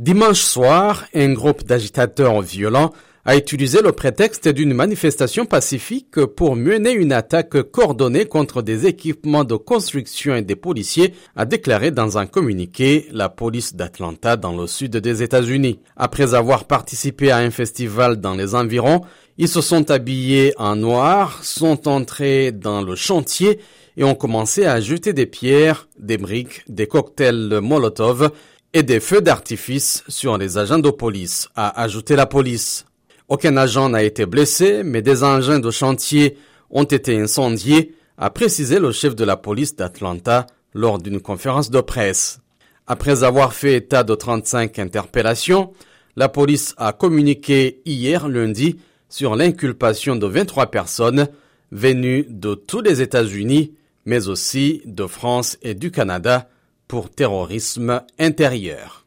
Dimanche soir, un groupe d'agitateurs violents a utilisé le prétexte d'une manifestation pacifique pour mener une attaque coordonnée contre des équipements de construction et des policiers, a déclaré dans un communiqué la police d'Atlanta dans le sud des États-Unis. Après avoir participé à un festival dans les environs, ils se sont habillés en noir, sont entrés dans le chantier et ont commencé à jeter des pierres, des briques, des cocktails Molotov et des feux d'artifice sur les agents de police, a ajouté la police. Aucun agent n'a été blessé, mais des engins de chantier ont été incendiés, a précisé le chef de la police d'Atlanta lors d'une conférence de presse. Après avoir fait état de 35 interpellations, la police a communiqué hier lundi sur l'inculpation de 23 personnes venues de tous les États-Unis, mais aussi de France et du Canada pour terrorisme intérieur.